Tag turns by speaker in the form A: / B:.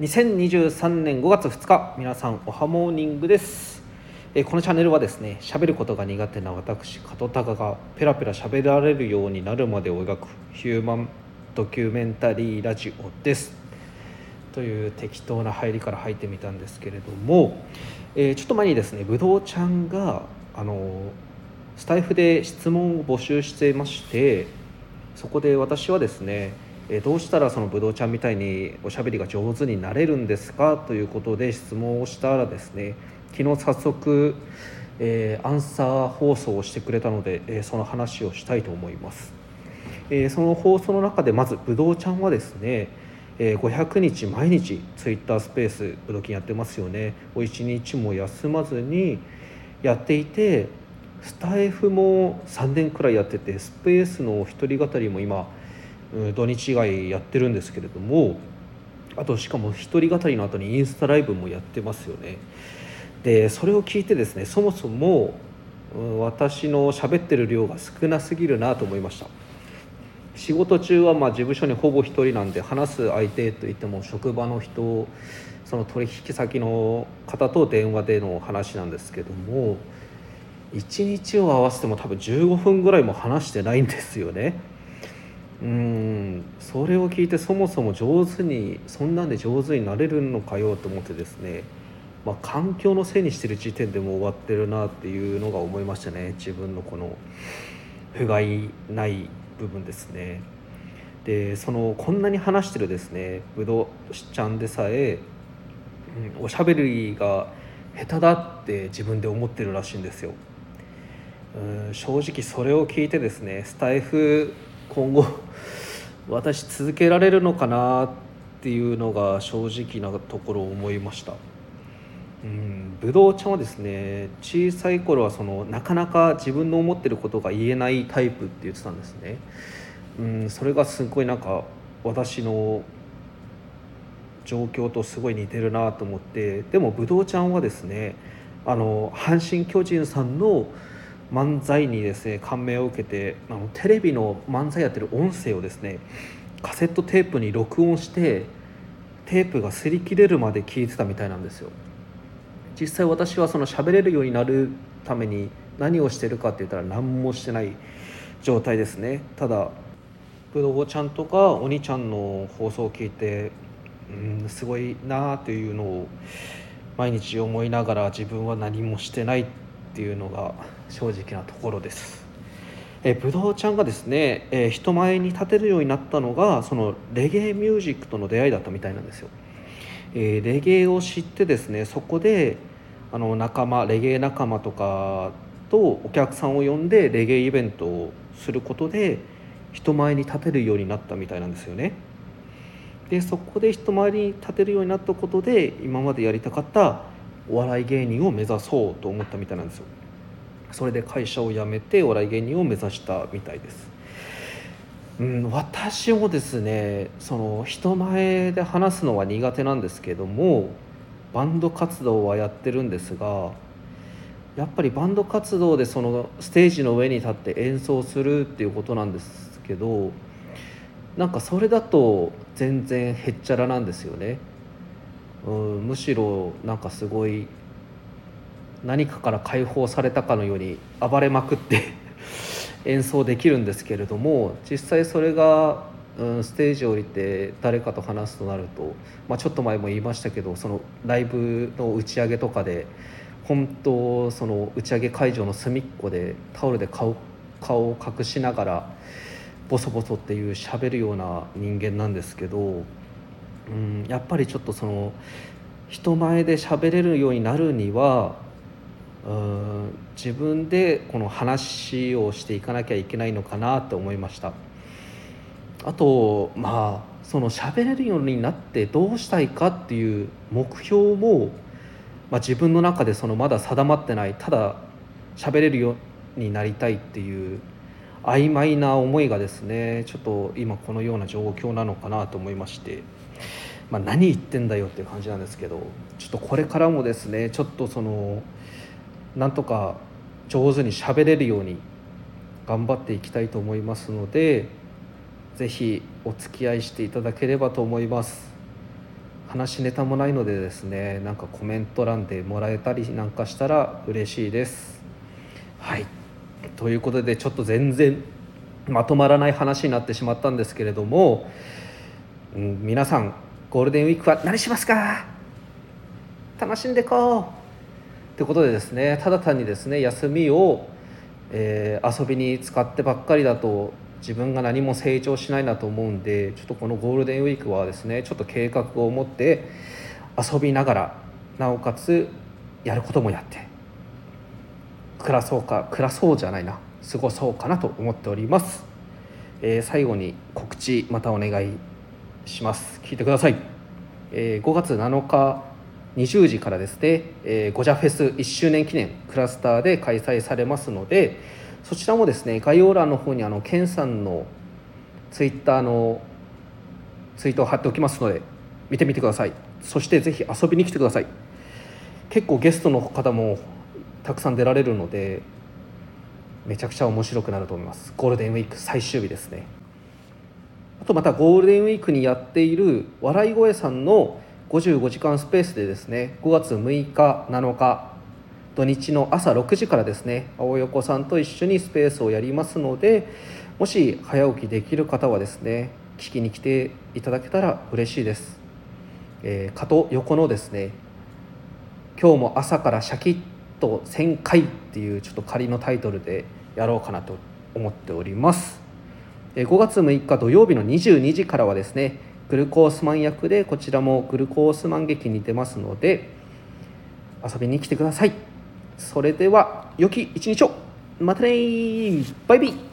A: 2023年5月2日皆さんおはモーニングです。えこのチャンネルはですね喋ることが苦手な私加藤隆がペラペラ喋られるようになるまでを描くヒューマンドキュメンタリーラジオです。という適当な入りから入ってみたんですけれども、えーちょっと前にですねぶどうちゃんがあのスタイフで質問を募集していましてそこで私はですねえどうしたらそのぶどうちゃんみたいにおしゃべりが上手になれるんですかということで質問をしたらですね昨日早速、えーアンサー放送をしてくれたので、えーその話をしたいと思います、えーその放送の中でまずぶどうちゃんはですね500日毎日ツイッタースペースぶどうきんやってますよね。を1日も休まずにやっていてスタイフも3年くらいやっててスペースの一人語りも今土日以外やってるんですけれどもあとしかも一人語りの後にインスタライブもやってますよねでそれを聞いてですねそもそも私の喋ってる量が少なすぎるなと思いました仕事中はまあ事務所にほぼ一人なんで話す相手といっても職場の人その取引先の方と電話での話なんですけども1日を合わせても多分15分ぐらいも話してないんですよね。うんそれを聞いてそもそも上手にそんなんで上手になれるのかよと思ってですね、まあ、環境のせいにしてる時点でも終わってるなっていうのが思いましたね自分のこの不甲斐ない部分ですね。でそのこんなに話してるですねぶどうちゃんでさえ、うんおしゃべりが下手だって自分で思ってるらしいんですよ。うん正直それを聞いてですねスタイフ今後私続けられるのかなっていうのが正直なところを思いました。うん、ぶどうちゃんはですね小さい頃はそのなかなか自分の思ってることが言えないタイプって言ってたんですね。うん、それがすごいなんか私の状況とすごい似てるなと思ってでもぶどうちゃんはですねあの阪神・巨人さんの漫才にですね感銘を受けてあのテレビの漫才やってる音声をですねカセットテープに録音してテープが擦り切れるまで聞いてたみたいなんですよ。実際私はその喋れるようになるために何をしてるかって言ったら何もしてない状態ですね。ただぶどうちゃんとかお兄ちゃんの放送を聞いてうんすごいなあというのを毎日思いながら自分は何もしてないってていうのが正直なところです。えぶどうちゃんがですね、えー人前に立てるようになったのがそのレゲエミュージックとの出会いだったみたいなんですよ。えーレゲエを知ってですねそこであの仲間レゲエ仲間とかとお客さんを呼んでレゲエイベントをすることで人前に立てるようになったみたいなんですよね。でそこで人前に立てるようになったことで今までやりたかったお笑い芸人を目指そうと思ったみたいなんですよ。それで会社を辞めてお笑い芸人を目指したみたいです。うん、私もですねその人前で話すのは苦手なんですけどもバンド活動はやってるんですがやっぱりバンド活動でそのステージの上に立って演奏するっていうことなんですけどなんかそれだと全然へっちゃらなんですよね。うん、むしろなんかすごい何かから解放されたかのように暴れまくって 演奏できるんですけれども実際それが、うん、ステージを降りて誰かと話すとなると、まあ、ちょっと前も言いましたけどそのライブの打ち上げとかで本当その打ち上げ会場の隅っこでタオルで顔顔を隠しながらボソボソっていう喋るような人間なんですけど、うん、やっぱりちょっとその人前で喋れるようになるにはうん自分でこの話をしていかなきゃいけないのかなと思いました。あとまあその喋れるようになってどうしたいかっていう目標も、まあ、自分の中でそのまだ定まってないただ喋れるようになりたいっていう曖昧な思いがですねちょっと今このような状況なのかなと思いまして、まあ、何言ってんだよっていう感じなんですけどちょっとこれからもですねちょっとそのなんとか上手に喋れるように頑張っていきたいと思いますのでぜひお付き合いしていただければと思います。話ネタもないのでですねなんかコメント欄でもらえたりなんかしたら嬉しいです。はい。ということでちょっと全然まとまらない話になってしまったんですけれども、皆さんゴールデンウィークは何しますか？楽しんでこう。ということでですねただ単にですね休みを、えー、遊びに使ってばっかりだと自分が何も成長しないなと思うんでちょっとこのゴールデンウィークはですねちょっと計画を持って遊びながらなおかつやることもやって暮らそうか暮らそうじゃないな過ごそうかなと思っております、えー、最後に告知またお願いします。聞いてください、えー、5月7日20時からですね、えー、ゴジャフェス1周年記念クラスターで開催されますのでそちらもですね概要欄の方にあのケンさんのツイッターのツイートを貼っておきますので見てみてください。そしてぜひ遊びに来てください。結構ゲストの方もたくさん出られるのでめちゃくちゃ面白くなると思います。ゴールデンウィーク最終日ですね。あとまたゴールデンウィークにやっている笑い声さんの55時間スペースでですね5月6日7日土日の朝6時からですね青横さんと一緒にスペースをやりますのでもし早起きできる方はですね聞きに来ていただけたら嬉しいです、えー、加藤横のですね今日も朝からシャキッと1000回っていうちょっと仮のタイトルでやろうかなと思っております。5月6日土曜日の22時からはですねグルコースマン役でこちらもグルコースマン劇に出ますので遊びに来てください。それでは良き一日を。またねバイビー。